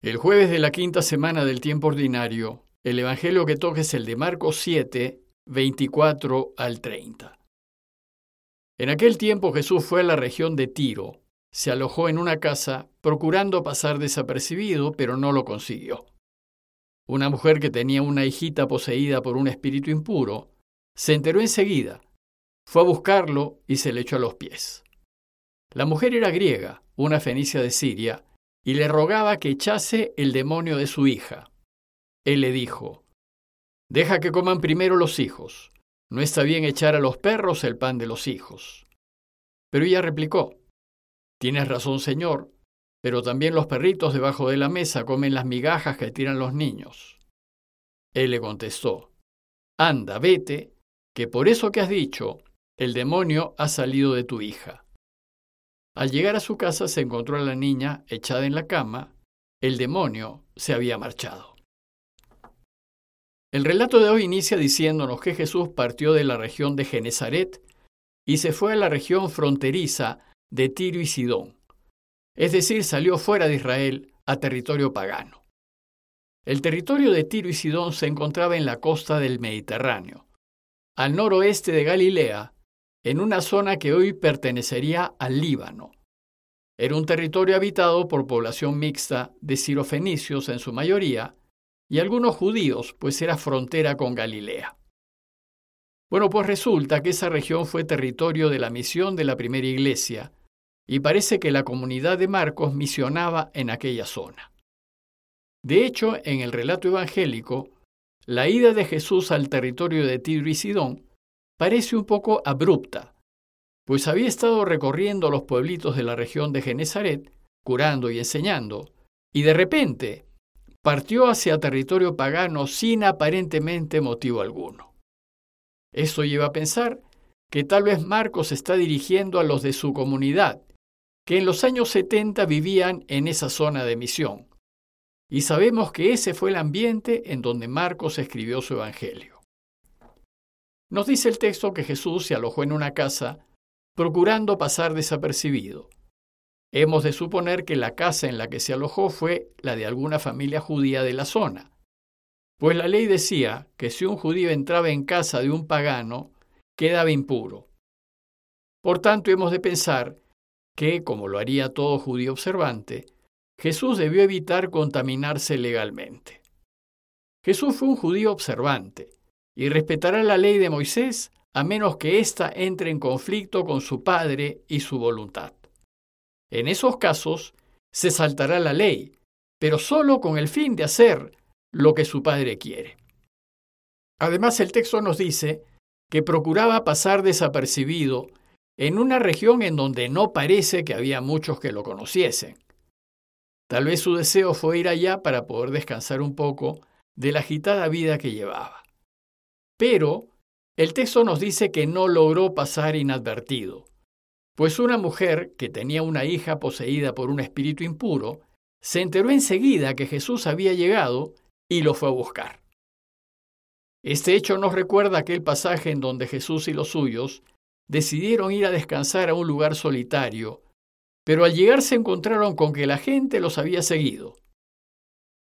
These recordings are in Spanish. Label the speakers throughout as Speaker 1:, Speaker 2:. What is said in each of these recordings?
Speaker 1: El jueves de la quinta semana del tiempo ordinario, el Evangelio que toca es el de Marcos 7, 24 al 30. En aquel tiempo Jesús fue a la región de Tiro, se alojó en una casa procurando pasar desapercibido, pero no lo consiguió. Una mujer que tenía una hijita poseída por un espíritu impuro, se enteró enseguida, fue a buscarlo y se le echó a los pies. La mujer era griega, una fenicia de Siria, y le rogaba que echase el demonio de su hija. Él le dijo, Deja que coman primero los hijos. No está bien echar a los perros el pan de los hijos. Pero ella replicó, Tienes razón, señor, pero también los perritos debajo de la mesa comen las migajas que tiran los niños. Él le contestó, Anda, vete, que por eso que has dicho, el demonio ha salido de tu hija. Al llegar a su casa se encontró a la niña echada en la cama. El demonio se había marchado. El relato de hoy inicia diciéndonos que Jesús partió de la región de Genezaret y se fue a la región fronteriza de Tiro y Sidón, es decir, salió fuera de Israel a territorio pagano. El territorio de Tiro y Sidón se encontraba en la costa del Mediterráneo, al noroeste de Galilea en una zona que hoy pertenecería al Líbano. Era un territorio habitado por población mixta de sirofenicios en su mayoría y algunos judíos, pues era frontera con Galilea. Bueno, pues resulta que esa región fue territorio de la misión de la primera iglesia, y parece que la comunidad de Marcos misionaba en aquella zona. De hecho, en el relato evangélico, la ida de Jesús al territorio de Tiro y Sidón parece un poco abrupta, pues había estado recorriendo los pueblitos de la región de Genezaret, curando y enseñando, y de repente partió hacia territorio pagano sin aparentemente motivo alguno. Esto lleva a pensar que tal vez Marcos está dirigiendo a los de su comunidad, que en los años 70 vivían en esa zona de misión. Y sabemos que ese fue el ambiente en donde Marcos escribió su Evangelio. Nos dice el texto que Jesús se alojó en una casa procurando pasar desapercibido. Hemos de suponer que la casa en la que se alojó fue la de alguna familia judía de la zona, pues la ley decía que si un judío entraba en casa de un pagano, quedaba impuro. Por tanto, hemos de pensar que, como lo haría todo judío observante, Jesús debió evitar contaminarse legalmente. Jesús fue un judío observante, y respetará la ley de Moisés a menos que ésta entre en conflicto con su padre y su voluntad. En esos casos, se saltará la ley, pero solo con el fin de hacer lo que su padre quiere. Además, el texto nos dice que procuraba pasar desapercibido en una región en donde no parece que había muchos que lo conociesen. Tal vez su deseo fue ir allá para poder descansar un poco de la agitada vida que llevaba. Pero el texto nos dice que no logró pasar inadvertido, pues una mujer que tenía una hija poseída por un espíritu impuro se enteró enseguida que Jesús había llegado y lo fue a buscar. Este hecho nos recuerda aquel pasaje en donde Jesús y los suyos decidieron ir a descansar a un lugar solitario, pero al llegar se encontraron con que la gente los había seguido.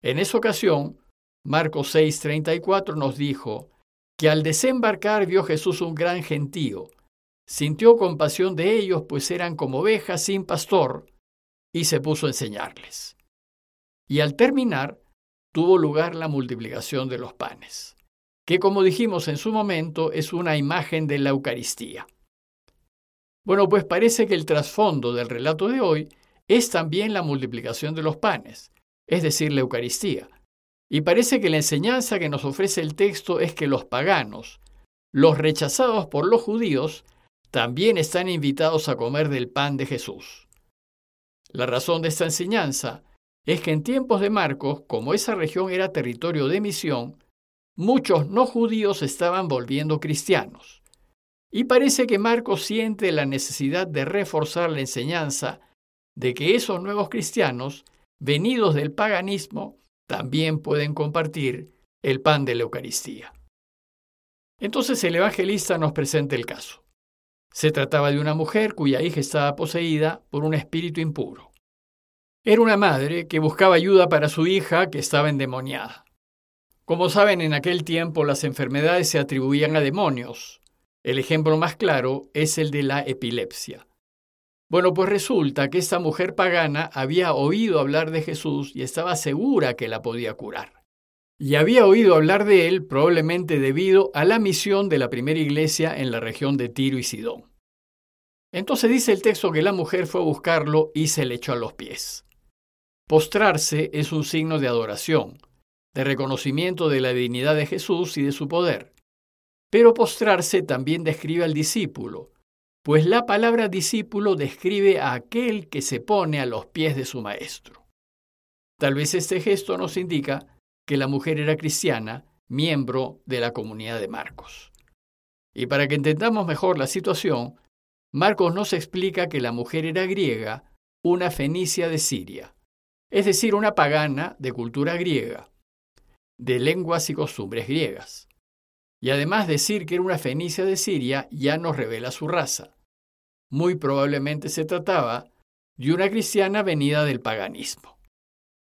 Speaker 1: En esa ocasión, Marcos 6:34 nos dijo, que al desembarcar vio Jesús un gran gentío. Sintió compasión de ellos, pues eran como ovejas sin pastor, y se puso a enseñarles. Y al terminar, tuvo lugar la multiplicación de los panes, que como dijimos en su momento es una imagen de la Eucaristía. Bueno, pues parece que el trasfondo del relato de hoy es también la multiplicación de los panes, es decir, la Eucaristía, y parece que la enseñanza que nos ofrece el texto es que los paganos, los rechazados por los judíos, también están invitados a comer del pan de Jesús. La razón de esta enseñanza es que en tiempos de Marcos, como esa región era territorio de misión, muchos no judíos estaban volviendo cristianos. Y parece que Marcos siente la necesidad de reforzar la enseñanza de que esos nuevos cristianos, venidos del paganismo, también pueden compartir el pan de la Eucaristía. Entonces el evangelista nos presenta el caso. Se trataba de una mujer cuya hija estaba poseída por un espíritu impuro. Era una madre que buscaba ayuda para su hija que estaba endemoniada. Como saben, en aquel tiempo las enfermedades se atribuían a demonios. El ejemplo más claro es el de la epilepsia. Bueno, pues resulta que esta mujer pagana había oído hablar de Jesús y estaba segura que la podía curar. Y había oído hablar de él probablemente debido a la misión de la primera iglesia en la región de Tiro y Sidón. Entonces dice el texto que la mujer fue a buscarlo y se le echó a los pies. Postrarse es un signo de adoración, de reconocimiento de la dignidad de Jesús y de su poder. Pero postrarse también describe al discípulo, pues la palabra discípulo describe a aquel que se pone a los pies de su maestro. Tal vez este gesto nos indica que la mujer era cristiana, miembro de la comunidad de Marcos. Y para que entendamos mejor la situación, Marcos nos explica que la mujer era griega, una fenicia de Siria, es decir, una pagana de cultura griega, de lenguas y costumbres griegas. Y además decir que era una fenicia de Siria ya nos revela su raza. Muy probablemente se trataba de una cristiana venida del paganismo.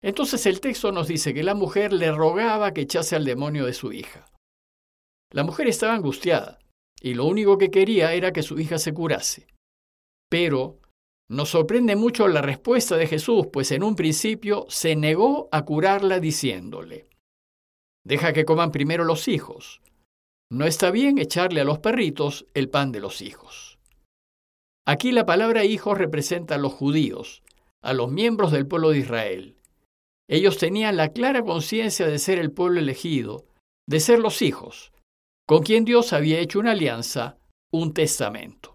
Speaker 1: Entonces el texto nos dice que la mujer le rogaba que echase al demonio de su hija. La mujer estaba angustiada y lo único que quería era que su hija se curase. Pero nos sorprende mucho la respuesta de Jesús, pues en un principio se negó a curarla diciéndole, Deja que coman primero los hijos, no está bien echarle a los perritos el pan de los hijos. Aquí la palabra hijos representa a los judíos, a los miembros del pueblo de Israel. Ellos tenían la clara conciencia de ser el pueblo elegido, de ser los hijos, con quien Dios había hecho una alianza, un testamento.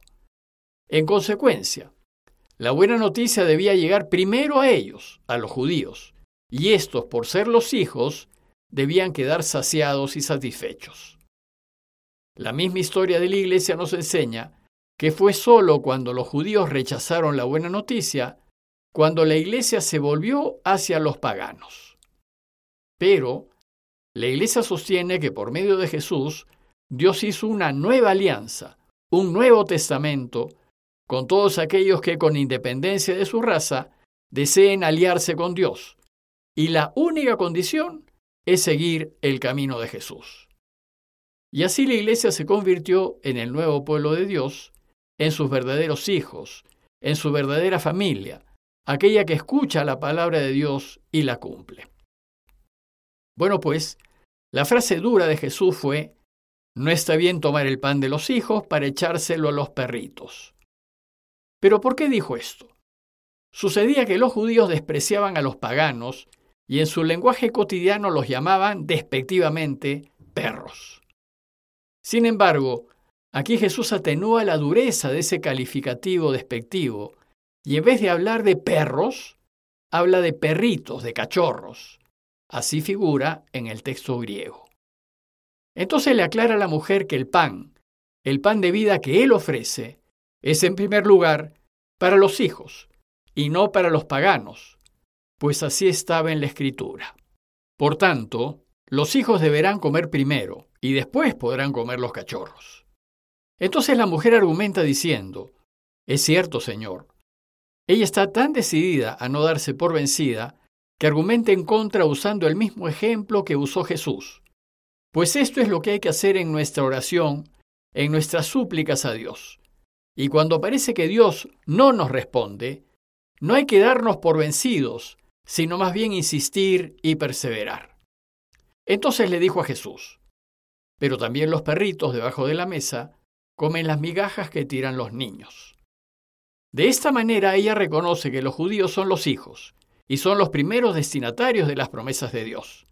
Speaker 1: En consecuencia, la buena noticia debía llegar primero a ellos, a los judíos, y estos, por ser los hijos, debían quedar saciados y satisfechos. La misma historia de la Iglesia nos enseña que fue solo cuando los judíos rechazaron la buena noticia, cuando la Iglesia se volvió hacia los paganos. Pero la Iglesia sostiene que por medio de Jesús, Dios hizo una nueva alianza, un nuevo testamento, con todos aquellos que con independencia de su raza deseen aliarse con Dios. Y la única condición es seguir el camino de Jesús. Y así la iglesia se convirtió en el nuevo pueblo de Dios, en sus verdaderos hijos, en su verdadera familia, aquella que escucha la palabra de Dios y la cumple. Bueno, pues, la frase dura de Jesús fue, no está bien tomar el pan de los hijos para echárselo a los perritos. Pero ¿por qué dijo esto? Sucedía que los judíos despreciaban a los paganos y en su lenguaje cotidiano los llamaban despectivamente perros. Sin embargo, aquí Jesús atenúa la dureza de ese calificativo despectivo y en vez de hablar de perros, habla de perritos, de cachorros. Así figura en el texto griego. Entonces le aclara a la mujer que el pan, el pan de vida que él ofrece, es en primer lugar para los hijos y no para los paganos, pues así estaba en la escritura. Por tanto, los hijos deberán comer primero, y después podrán comer los cachorros. Entonces la mujer argumenta diciendo, Es cierto, Señor. Ella está tan decidida a no darse por vencida que argumenta en contra usando el mismo ejemplo que usó Jesús. Pues esto es lo que hay que hacer en nuestra oración, en nuestras súplicas a Dios. Y cuando parece que Dios no nos responde, no hay que darnos por vencidos, sino más bien insistir y perseverar. Entonces le dijo a Jesús, pero también los perritos debajo de la mesa comen las migajas que tiran los niños. De esta manera ella reconoce que los judíos son los hijos y son los primeros destinatarios de las promesas de Dios.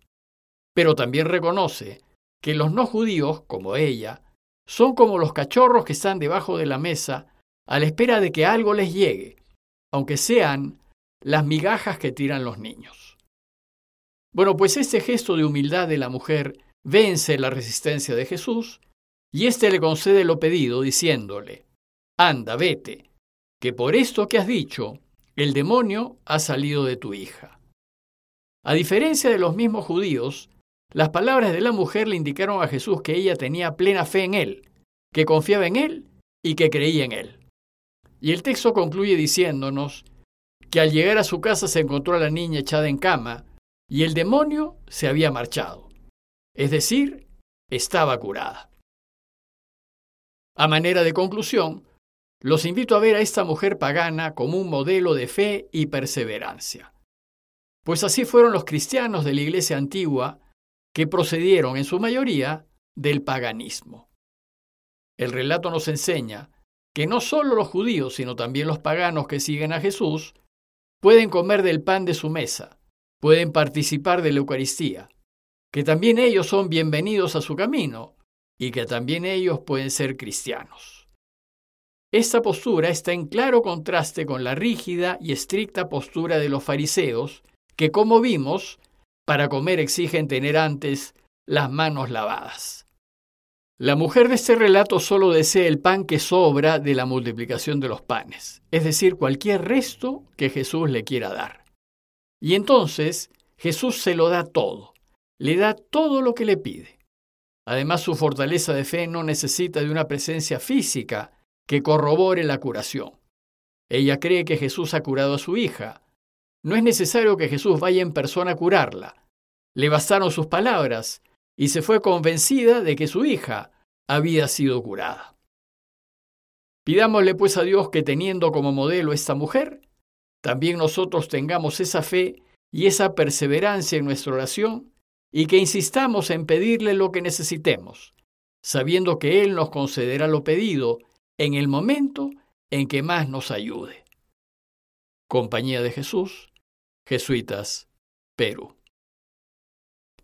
Speaker 1: Pero también reconoce que los no judíos, como ella, son como los cachorros que están debajo de la mesa a la espera de que algo les llegue, aunque sean las migajas que tiran los niños. Bueno, pues este gesto de humildad de la mujer vence la resistencia de Jesús y éste le concede lo pedido diciéndole, Anda, vete, que por esto que has dicho, el demonio ha salido de tu hija. A diferencia de los mismos judíos, las palabras de la mujer le indicaron a Jesús que ella tenía plena fe en él, que confiaba en él y que creía en él. Y el texto concluye diciéndonos que al llegar a su casa se encontró a la niña echada en cama y el demonio se había marchado. Es decir, estaba curada. A manera de conclusión, los invito a ver a esta mujer pagana como un modelo de fe y perseverancia. Pues así fueron los cristianos de la iglesia antigua que procedieron en su mayoría del paganismo. El relato nos enseña que no solo los judíos, sino también los paganos que siguen a Jesús, pueden comer del pan de su mesa, pueden participar de la Eucaristía, que también ellos son bienvenidos a su camino y que también ellos pueden ser cristianos. Esta postura está en claro contraste con la rígida y estricta postura de los fariseos, que como vimos, para comer exigen tener antes las manos lavadas. La mujer de este relato solo desea el pan que sobra de la multiplicación de los panes, es decir, cualquier resto que Jesús le quiera dar. Y entonces Jesús se lo da todo, le da todo lo que le pide. Además, su fortaleza de fe no necesita de una presencia física que corrobore la curación. Ella cree que Jesús ha curado a su hija. No es necesario que Jesús vaya en persona a curarla. Le bastaron sus palabras y se fue convencida de que su hija había sido curada. Pidámosle pues a Dios que teniendo como modelo esta mujer, también nosotros tengamos esa fe y esa perseverancia en nuestra oración y que insistamos en pedirle lo que necesitemos, sabiendo que Él nos concederá lo pedido en el momento en que más nos ayude. Compañía de Jesús, Jesuitas, Perú.